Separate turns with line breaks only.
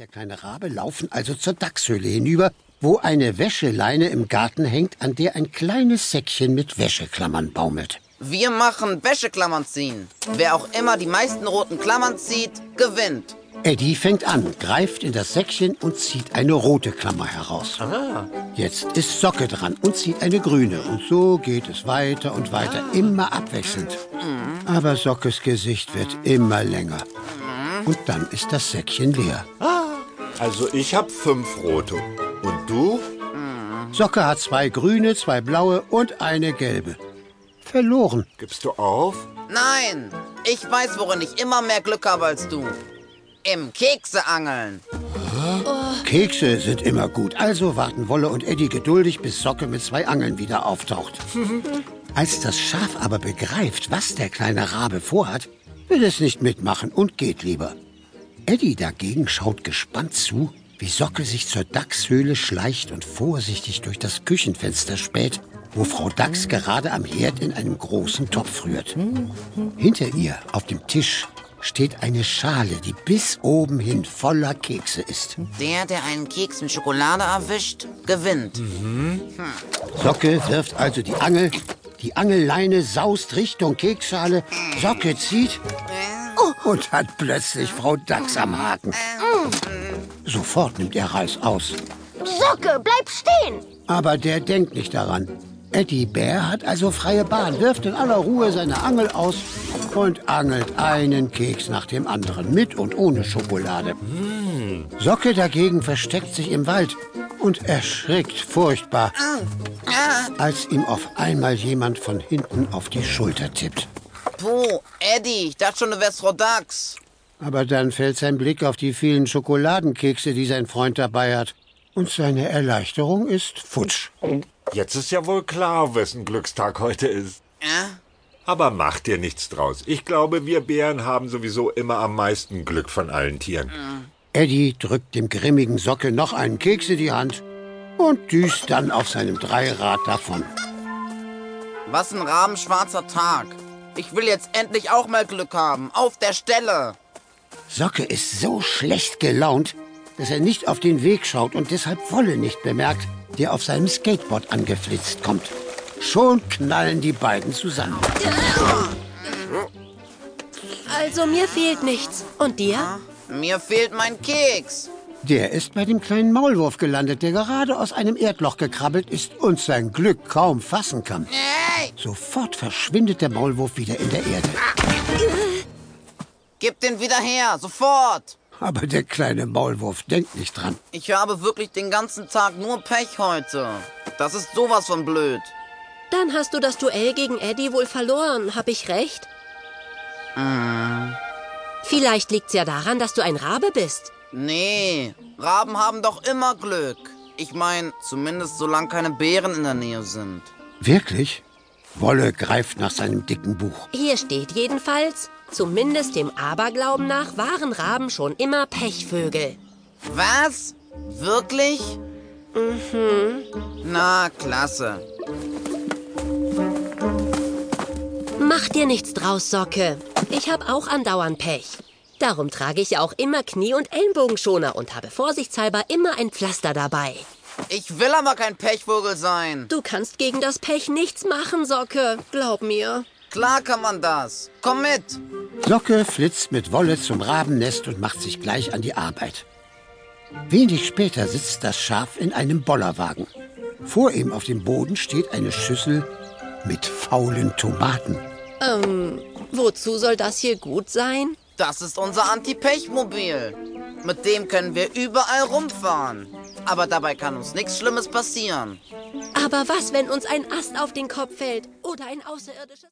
der kleine Rabe laufen also zur Dachshöhle hinüber, wo eine Wäscheleine im Garten hängt, an der ein kleines Säckchen mit Wäscheklammern baumelt.
Wir machen Wäscheklammern ziehen. Wer auch immer die meisten roten Klammern zieht, gewinnt.
Eddie fängt an, greift in das Säckchen und zieht eine rote Klammer heraus. Jetzt ist Socke dran und zieht eine grüne. Und so geht es weiter und weiter, immer abwechselnd. Aber Sockes Gesicht wird immer länger. Und dann ist das Säckchen leer.
Also ich hab fünf rote. Und du?
Socke hat zwei grüne, zwei blaue und eine gelbe. Verloren.
Gibst du auf?
Nein, ich weiß, worin ich immer mehr Glück habe als du. Im Kekseangeln.
Kekse sind immer gut, also warten Wolle und Eddie geduldig, bis Socke mit zwei Angeln wieder auftaucht. Als das Schaf aber begreift, was der kleine Rabe vorhat, will es nicht mitmachen und geht lieber. Eddie dagegen schaut gespannt zu, wie Socke sich zur Dachshöhle schleicht und vorsichtig durch das Küchenfenster späht, wo Frau Dachs gerade am Herd in einem großen Topf rührt. Hinter ihr auf dem Tisch steht eine Schale, die bis oben hin voller Kekse ist.
Der, der einen Keks mit Schokolade erwischt, gewinnt.
Socke wirft also die Angel, die Angelleine saust Richtung Keksschale, Socke zieht und hat plötzlich Frau Dachs am Haken. Sofort nimmt er Reis aus.
Socke, bleib stehen!
Aber der denkt nicht daran. Eddie Bär hat also freie Bahn, wirft in aller Ruhe seine Angel aus und angelt einen Keks nach dem anderen, mit und ohne Schokolade. Socke dagegen versteckt sich im Wald und erschrickt furchtbar, als ihm auf einmal jemand von hinten auf die Schulter tippt.
Puh, Eddie, ich dachte schon, du wärst Frau Dachs.
Aber dann fällt sein Blick auf die vielen Schokoladenkekse, die sein Freund dabei hat. Und seine Erleichterung ist futsch.
Jetzt ist ja wohl klar, wessen Glückstag heute ist.
Ja?
Aber mach dir nichts draus. Ich glaube, wir Bären haben sowieso immer am meisten Glück von allen Tieren.
Eddie drückt dem grimmigen Socke noch einen Keks in die Hand und düst dann auf seinem Dreirad davon.
Was ein rabenschwarzer Tag. Ich will jetzt endlich auch mal Glück haben. Auf der Stelle.
Socke ist so schlecht gelaunt, dass er nicht auf den Weg schaut und deshalb Wolle nicht bemerkt, der auf seinem Skateboard angeflitzt kommt. Schon knallen die beiden zusammen.
Also mir fehlt nichts. Und dir?
Mir fehlt mein Keks.
Der ist bei dem kleinen Maulwurf gelandet, der gerade aus einem Erdloch gekrabbelt ist und sein Glück kaum fassen kann.
Hey,
Sofort verschwindet der Maulwurf wieder in der Erde.
gib den wieder her, sofort.
Aber der kleine Maulwurf denkt nicht dran.
Ich habe wirklich den ganzen Tag nur Pech heute. Das ist sowas von blöd.
Dann hast du das Duell gegen Eddie wohl verloren. Hab ich recht? Vielleicht liegt's ja daran, dass du ein Rabe bist.
Nee, Raben haben doch immer Glück. Ich meine, zumindest solange keine Bären in der Nähe sind.
Wirklich? Wolle greift nach seinem dicken Buch.
Hier steht jedenfalls, zumindest dem Aberglauben nach waren Raben schon immer Pechvögel.
Was? Wirklich? Mhm. Na, klasse.
Mach dir nichts draus, Socke. Ich hab auch andauernd Pech. Darum trage ich auch immer Knie- und Ellenbogenschoner und habe vorsichtshalber immer ein Pflaster dabei.
Ich will aber kein Pechvogel sein.
Du kannst gegen das Pech nichts machen, Socke. Glaub mir.
Klar kann man das. Komm mit.
Socke flitzt mit Wolle zum Rabennest und macht sich gleich an die Arbeit. Wenig später sitzt das Schaf in einem Bollerwagen. Vor ihm auf dem Boden steht eine Schüssel mit faulen Tomaten.
Ähm, wozu soll das hier gut sein?
Das ist unser Anti-Pech-Mobil. Mit dem können wir überall rumfahren. Aber dabei kann uns nichts Schlimmes passieren.
Aber was, wenn uns ein Ast auf den Kopf fällt oder ein außerirdisches...